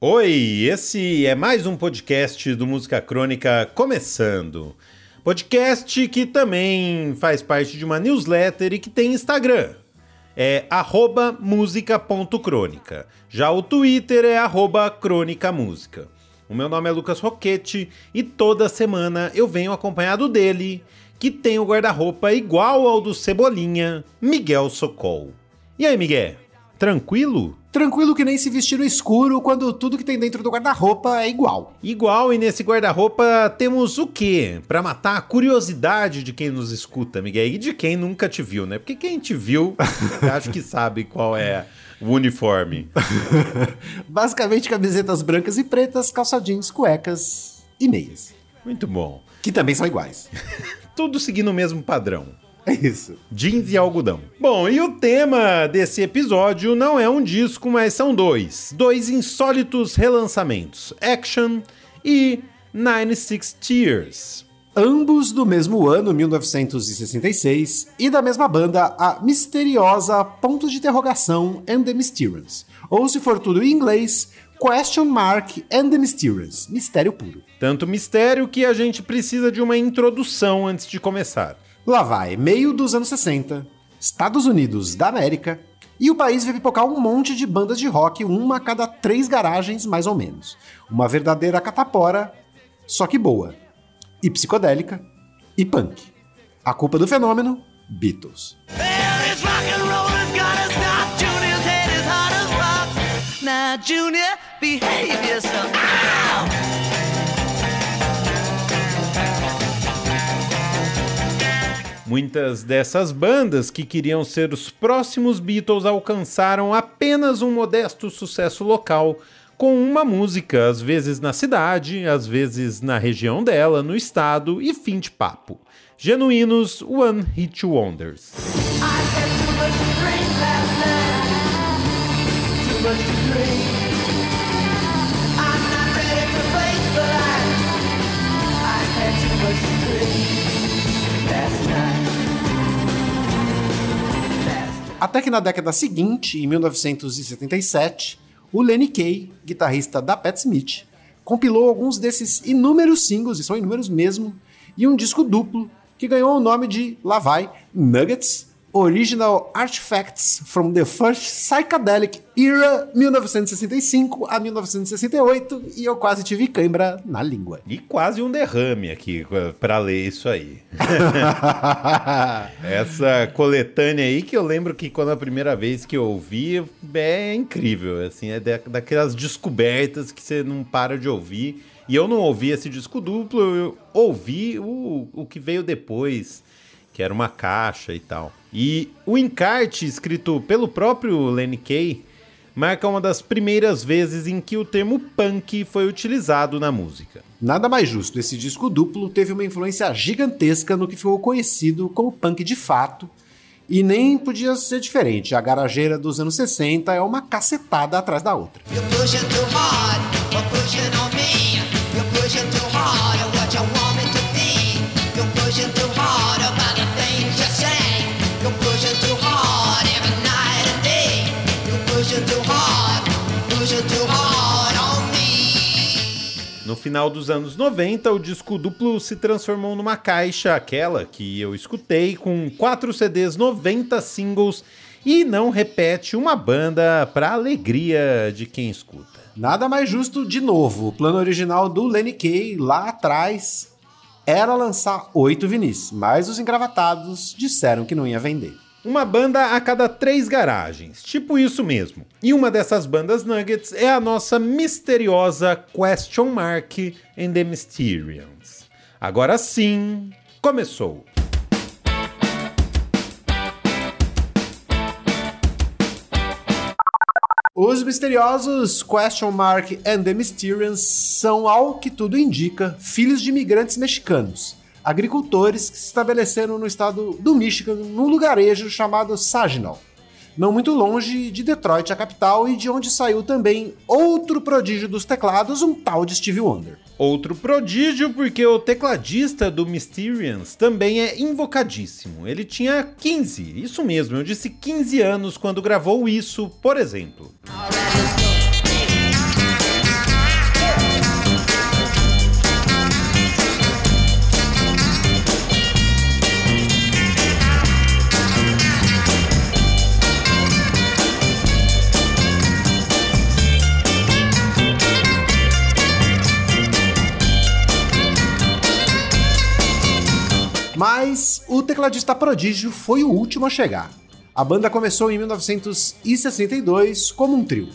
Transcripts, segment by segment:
Oi, esse é mais um podcast do Música Crônica começando. Podcast que também faz parte de uma newsletter e que tem Instagram. É música.crônica. Já o Twitter é crônicamúsica. O meu nome é Lucas Roquete e toda semana eu venho acompanhado dele, que tem o guarda-roupa igual ao do Cebolinha, Miguel Socol. E aí, Miguel? Tranquilo? Tranquilo que nem se vestir no escuro quando tudo que tem dentro do guarda-roupa é igual. Igual, e nesse guarda-roupa temos o quê? Para matar a curiosidade de quem nos escuta, Miguel, e de quem nunca te viu, né? Porque quem te viu, acho que sabe qual é o uniforme. Basicamente camisetas brancas e pretas, calça jeans, cuecas e meias. Muito bom. Que também são iguais. Tudo seguindo o mesmo padrão. É isso. Jeans e algodão. Bom, e o tema desse episódio não é um disco, mas são dois. Dois insólitos relançamentos: Action e 96 Tears. Ambos do mesmo ano, 1966, e da mesma banda, a misteriosa Ponto de Interrogação and the Mysterious. Ou se for tudo em inglês, Question Mark and the Mysterious. Mistério puro. Tanto mistério que a gente precisa de uma introdução antes de começar. Lá vai, meio dos anos 60, Estados Unidos da América, e o país vai pipocar um monte de bandas de rock, uma a cada três garagens, mais ou menos. Uma verdadeira catapora, só que boa. E psicodélica, e punk. A culpa do fenômeno, Beatles. Junior, behave yourself. Muitas dessas bandas que queriam ser os próximos Beatles alcançaram apenas um modesto sucesso local, com uma música, às vezes na cidade, às vezes na região dela, no estado e fim de papo. Genuínos One Hit Wonders. Até que na década seguinte, em 1977, o Lenny Kay, guitarrista da Pat Smith, compilou alguns desses inúmeros singles, e são inúmeros mesmo, e um disco duplo que ganhou o nome de Lá Vai Nuggets Original Artifacts from the First Psychedelic Era 1965 a 1968 e eu quase tive cãibra na língua. E quase um derrame aqui para ler isso aí. Essa coletânea aí que eu lembro que quando a primeira vez que eu ouvi é incrível, assim, é daquelas descobertas que você não para de ouvir. E eu não ouvi esse disco duplo, eu ouvi o, o que veio depois que era uma caixa e tal. E o encarte escrito pelo próprio Lenny Kay marca uma das primeiras vezes em que o termo punk foi utilizado na música. Nada mais justo, esse disco duplo teve uma influência gigantesca no que ficou conhecido como punk de fato, e nem podia ser diferente. A garageira dos anos 60 é uma cacetada atrás da outra. No final dos anos 90, o disco duplo se transformou numa caixa, aquela que eu escutei, com 4 CDs, 90 singles e não repete uma banda para alegria de quem escuta. Nada mais justo de novo. O plano original do Lenny Kay lá atrás era lançar oito vinis, mas os engravatados disseram que não ia vender. Uma banda a cada três garagens, tipo isso mesmo. E uma dessas bandas Nuggets é a nossa misteriosa Question Mark and the Mysterians. Agora sim, começou! Os misteriosos Question Mark and the Mysterians são, ao que tudo indica, filhos de imigrantes mexicanos agricultores que se estabeleceram no estado do Michigan, num lugarejo chamado Saginaw, não muito longe de Detroit, a capital, e de onde saiu também outro prodígio dos teclados, um tal de Stevie Wonder. Outro prodígio porque o tecladista do Mysterians também é invocadíssimo. Ele tinha 15, isso mesmo, eu disse 15 anos quando gravou isso, por exemplo. Tecladista prodígio foi o último a chegar. A banda começou em 1962 como um trio.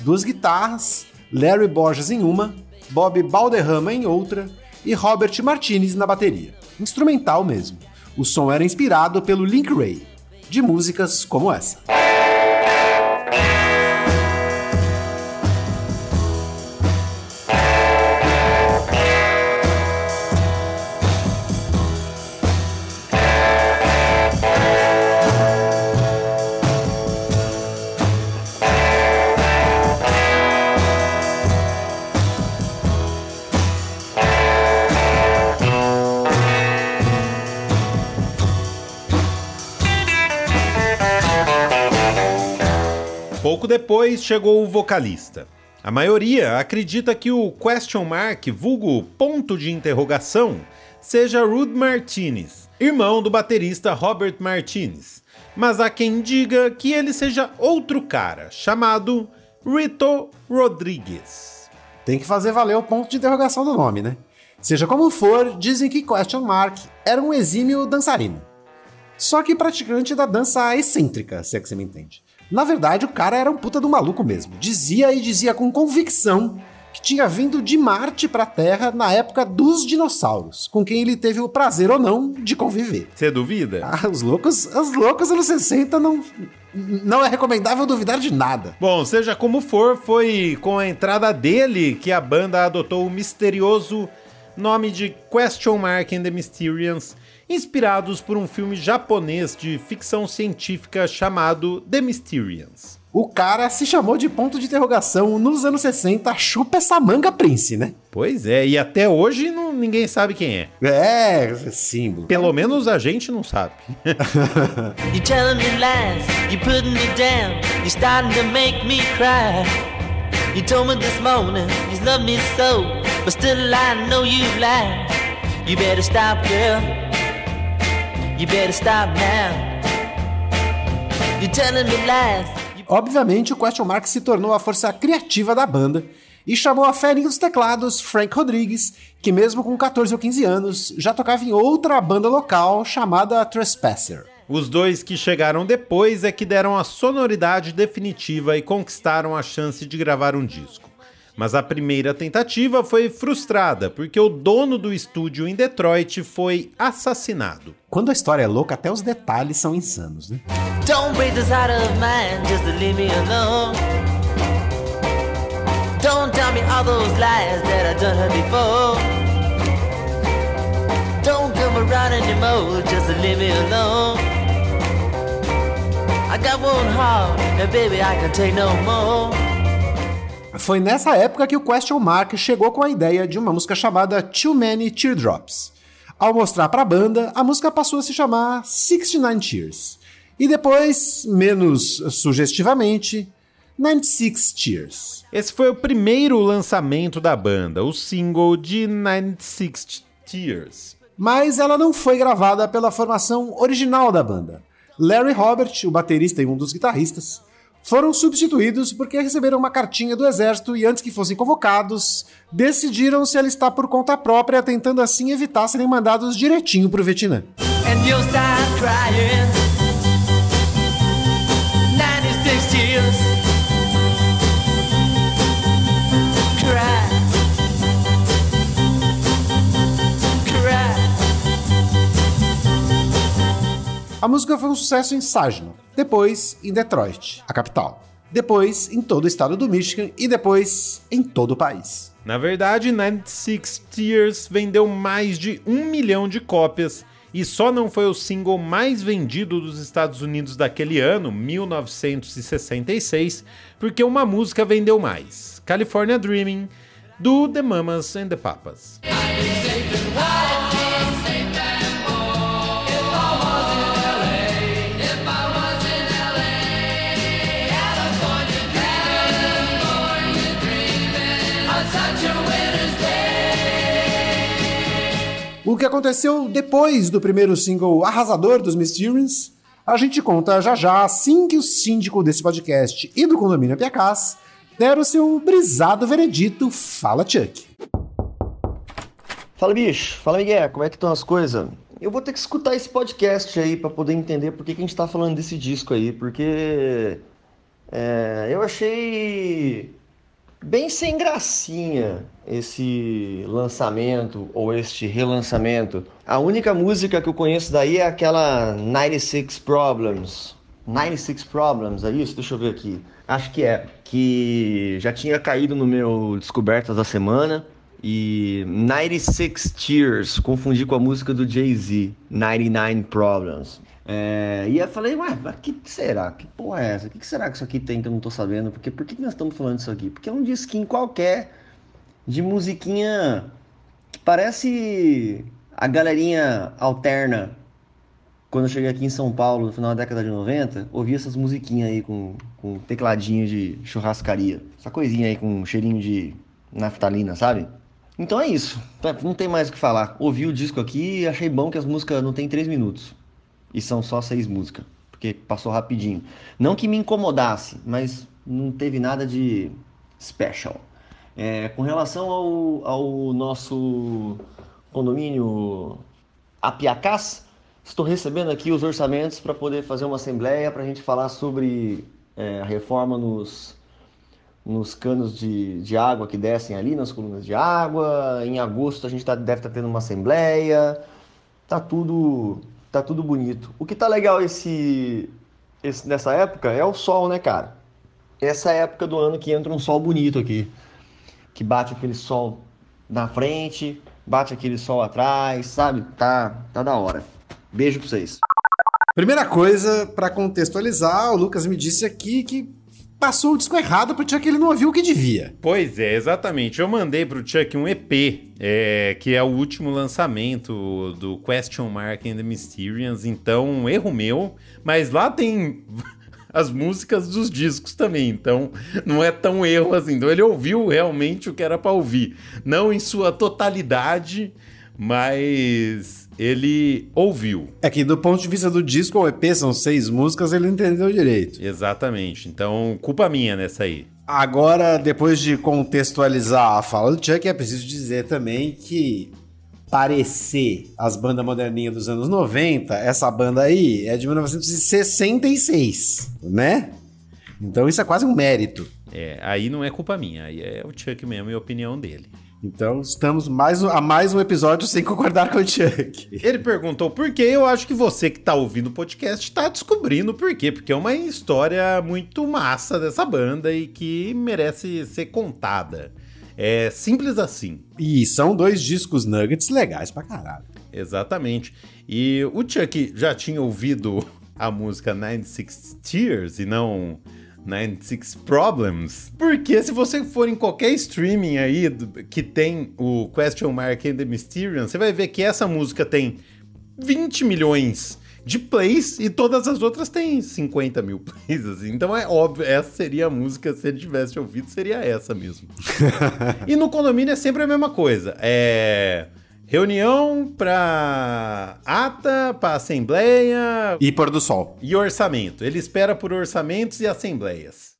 Duas guitarras, Larry Borges em uma, Bob Balderrama em outra e Robert Martinez na bateria. Instrumental mesmo. O som era inspirado pelo Link Ray, de músicas como essa. Pouco depois chegou o vocalista. A maioria acredita que o question mark, vulgo ponto de interrogação, seja Rude Martinez, irmão do baterista Robert Martinez. Mas há quem diga que ele seja outro cara, chamado Rito Rodrigues. Tem que fazer valer o ponto de interrogação do nome, né? Seja como for, dizem que Question Mark era um exímio dançarino. Só que praticante da dança excêntrica, se é que você me entende. Na verdade, o cara era um puta do maluco mesmo. Dizia e dizia com convicção que tinha vindo de Marte pra Terra na época dos dinossauros, com quem ele teve o prazer ou não de conviver. Você duvida? Ah, os loucos, os loucos anos 60 não, não é recomendável duvidar de nada. Bom, seja como for, foi com a entrada dele que a banda adotou o misterioso nome de Question Mark and the Mysterians, inspirados por um filme japonês de ficção científica chamado The Mysterians. O cara se chamou de ponto de interrogação nos anos 60, chupa essa manga Prince, né? Pois é, e até hoje não, ninguém sabe quem é. É, símbolo. Pelo menos a gente não sabe. You telling me lies, you putting me down, you starting to make me cry. You told me this morning you love me so, but still I know you lie. You better stop, girl. Obviamente, o Question Mark se tornou a força criativa da banda e chamou a ferinha dos teclados Frank Rodrigues, que mesmo com 14 ou 15 anos, já tocava em outra banda local chamada Trespasser. Os dois que chegaram depois é que deram a sonoridade definitiva e conquistaram a chance de gravar um disco. Mas a primeira tentativa foi frustrada, porque o dono do estúdio em Detroit foi assassinado. Quando a história é louca, até os detalhes são insanos, né? Don't break this heart of mine just leave me alone. Don't tell me all those lies that I done before. Don't come around anymore just leave me alone. I got one heart, and baby, I can take no more. Foi nessa época que o Question Mark chegou com a ideia de uma música chamada Too Many Teardrops. Ao mostrar pra banda, a música passou a se chamar 69 Tears. E depois, menos sugestivamente, 96 Tears. Esse foi o primeiro lançamento da banda, o single de 96 Tears. Mas ela não foi gravada pela formação original da banda. Larry Robert, o baterista e um dos guitarristas, foram substituídos porque receberam uma cartinha do exército e antes que fossem convocados, decidiram se alistar por conta própria, tentando assim evitar serem mandados direitinho pro Vietnã. and música foi um sucesso em Saginaw, depois em Detroit, a capital, depois em todo o estado do Michigan e depois em todo o país. Na verdade, 96 Tears vendeu mais de um milhão de cópias e só não foi o single mais vendido dos Estados Unidos daquele ano, 1966, porque uma música vendeu mais: California Dreaming, do The Mamas and the Papas. O que aconteceu depois do primeiro single arrasador dos Mysterians, a gente conta já já assim que o síndico desse podcast e do condomínio Piacás deram seu brisado veredito Fala Chuck. Fala bicho, fala Miguel, como é que estão as coisas? eu vou ter que escutar esse podcast aí pra poder entender por que, que a gente tá falando desse disco aí, porque é, eu achei bem sem gracinha esse lançamento ou este relançamento. A única música que eu conheço daí é aquela 96 Problems. 96 Problems, é isso? Deixa eu ver aqui. Acho que é. Que já tinha caído no meu Descobertas da Semana. E 96 Tears, confundi com a música do Jay-Z, 99 Problems. É, e eu falei, ué, mas que será? Que porra é essa? O que, que será que isso aqui tem que eu não tô sabendo? Porque por que, que nós estamos falando disso aqui? Porque é um disquinho qualquer de musiquinha que parece a galerinha alterna. Quando eu cheguei aqui em São Paulo, no final da década de 90, ouvi essas musiquinhas aí com, com tecladinho de churrascaria. Essa coisinha aí com cheirinho de naftalina, sabe? Então é isso. Não tem mais o que falar. Ouvi o disco aqui e achei bom que as músicas não tem três minutos. E são só seis músicas. Porque passou rapidinho. Não que me incomodasse, mas não teve nada de special. É, com relação ao, ao nosso condomínio Apiacás, estou recebendo aqui os orçamentos para poder fazer uma assembleia para a gente falar sobre é, a reforma nos nos canos de, de água que descem ali, nas colunas de água. Em agosto a gente tá, deve estar tá tendo uma assembleia. Tá tudo, tá tudo bonito. O que tá legal esse, esse, nessa época é o sol, né, cara? Essa é época do ano que entra um sol bonito aqui. Que bate aquele sol na frente, bate aquele sol atrás, sabe? Tá, tá da hora. Beijo pra vocês. Primeira coisa, para contextualizar, o Lucas me disse aqui que passou o disco errado pro Chuck, ele não ouviu o que devia. Pois é, exatamente. Eu mandei pro Chuck um EP, é, que é o último lançamento do Question Mark and the Mysterians, então um erro meu, mas lá tem as músicas dos discos também, então não é tão erro assim. Então ele ouviu realmente o que era para ouvir, não em sua totalidade, mas ele ouviu. É que do ponto de vista do disco, o EP são seis músicas, ele entendeu direito. Exatamente. Então, culpa minha nessa aí. Agora, depois de contextualizar a fala do Chuck, é preciso dizer também que parecer as bandas moderninhas dos anos 90, essa banda aí é de 1966, né? Então isso é quase um mérito. É, aí não é culpa minha, aí é o Chuck mesmo e a opinião dele. Então estamos mais, a mais um episódio sem concordar com o Chuck. Ele perguntou por quê. Eu acho que você que está ouvindo o podcast está descobrindo por quê. Porque é uma história muito massa dessa banda e que merece ser contada. É simples assim. E são dois discos nuggets legais pra caralho. Exatamente. E o Chuck já tinha ouvido a música 96 Tears e não 96 Problems. Porque se você for em qualquer streaming aí que tem o Question Mark and the Mysterium, você vai ver que essa música tem 20 milhões de plays e todas as outras têm 50 mil plays. Assim. Então é óbvio, essa seria a música, se ele tivesse ouvido, seria essa mesmo. e no condomínio é sempre a mesma coisa. É. Reunião para ata, para assembleia. E pôr do sol. E orçamento. Ele espera por orçamentos e assembleias.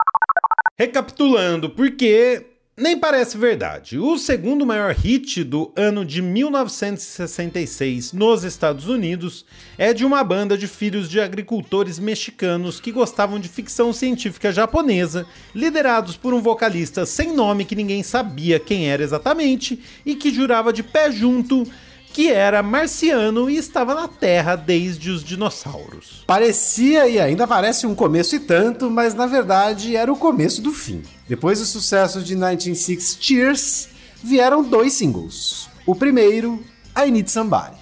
Recapitulando, porque nem parece verdade. O segundo maior hit do ano de 1966 nos Estados Unidos é de uma banda de filhos de agricultores mexicanos que gostavam de ficção científica japonesa, liderados por um vocalista sem nome que ninguém sabia quem era exatamente e que jurava de pé junto que era marciano e estava na Terra desde os dinossauros. Parecia e ainda parece um começo e tanto, mas na verdade era o começo do fim. Depois do sucesso de 1960 Cheers, vieram dois singles. O primeiro, I Need Somebody.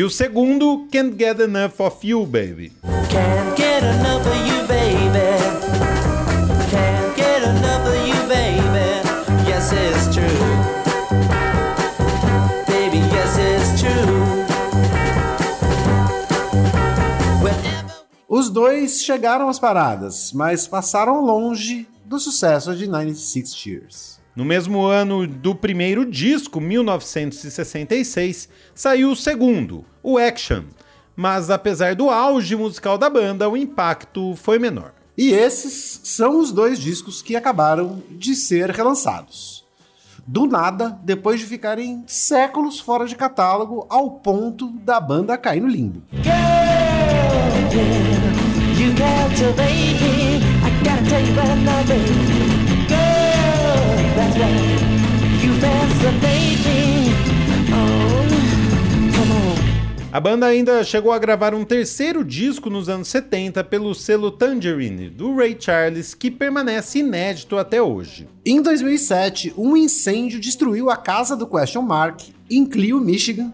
E o segundo, Can't Get Enough of You, Baby. Can't get enough of you, baby. Can't get enough of you, baby. Yes, it's true. Baby, yes, it's true. Os dois chegaram às paradas, mas passaram longe do sucesso de 96 Tears. No mesmo ano do primeiro disco, 1966, saiu o segundo, o Action. Mas apesar do auge musical da banda, o impacto foi menor. E esses são os dois discos que acabaram de ser relançados. Do nada, depois de ficarem séculos fora de catálogo, ao ponto da banda cair no limbo. You A banda ainda chegou a gravar um terceiro disco nos anos 70 pelo selo Tangerine, do Ray Charles, que permanece inédito até hoje. Em 2007, um incêndio destruiu a casa do Question Mark em Clio, Michigan,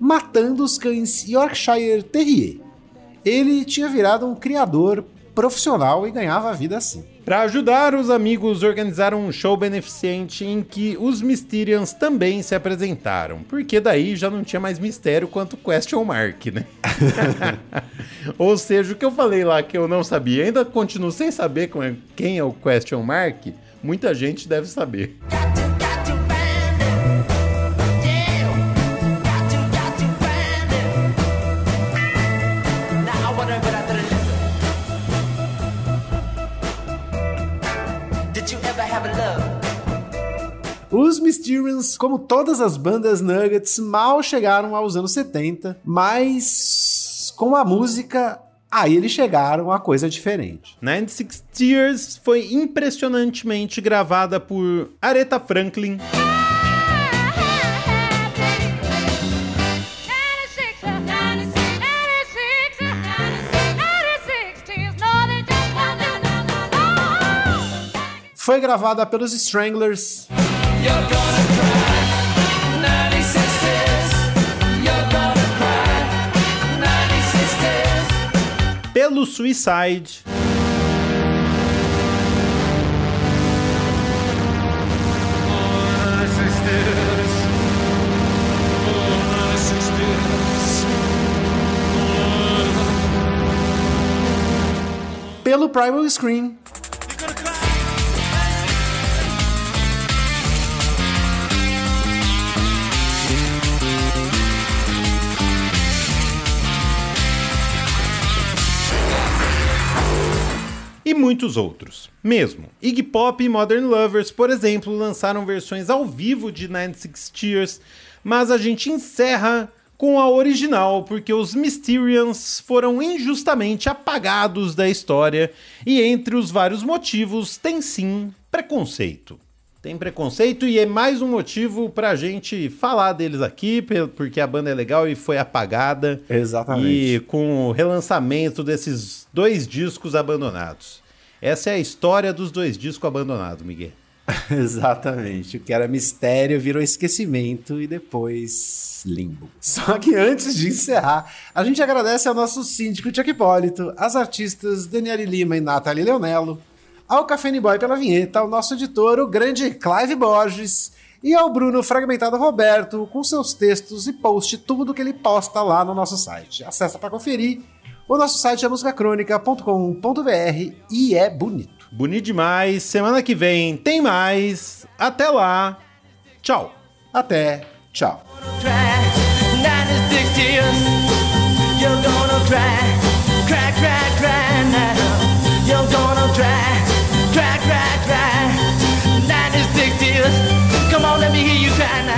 matando os cães Yorkshire Terrier. Ele tinha virado um criador profissional e ganhava a vida assim. Para ajudar, os amigos organizaram um show beneficente em que os Mysterians também se apresentaram, porque daí já não tinha mais mistério quanto question mark, né? Ou seja, o que eu falei lá que eu não sabia, ainda continuo sem saber quem é o question mark, muita gente deve saber. Os Mysterians, como todas as bandas Nuggets, mal chegaram aos anos 70, mas com a música, aí eles chegaram a coisa diferente. 96 Tears foi impressionantemente gravada por Aretha Franklin, Foi gravada pelos Stranglers, You're gonna cry. 96 tears. You're gonna cry. 96 tears. pelo Suicide, pelo Primal Scream, e muitos outros. Mesmo, Iggy Pop e Modern Lovers, por exemplo, lançaram versões ao vivo de 96 Tears, mas a gente encerra com a original, porque os Mysterians foram injustamente apagados da história e entre os vários motivos tem sim preconceito. Tem preconceito e é mais um motivo pra gente falar deles aqui, porque a banda é legal e foi apagada. Exatamente. E com o relançamento desses dois discos abandonados. Essa é a história dos dois discos abandonados, Miguel. Exatamente. O que era mistério virou esquecimento e depois limbo. Só que antes de encerrar, a gente agradece ao nosso síndico Chuck Hipólito, às artistas Daniele Lima e Nathalie Leonello, ao Café Boy pela vinheta, ao nosso editor, o grande Clive Borges, e ao Bruno Fragmentado Roberto, com seus textos e post, tudo que ele posta lá no nosso site. Acesse para conferir. O nosso site é musicacronica.com.br e é bonito. Bonito demais. Semana que vem tem mais. Até lá. Tchau. Até, tchau. let me hear you crying.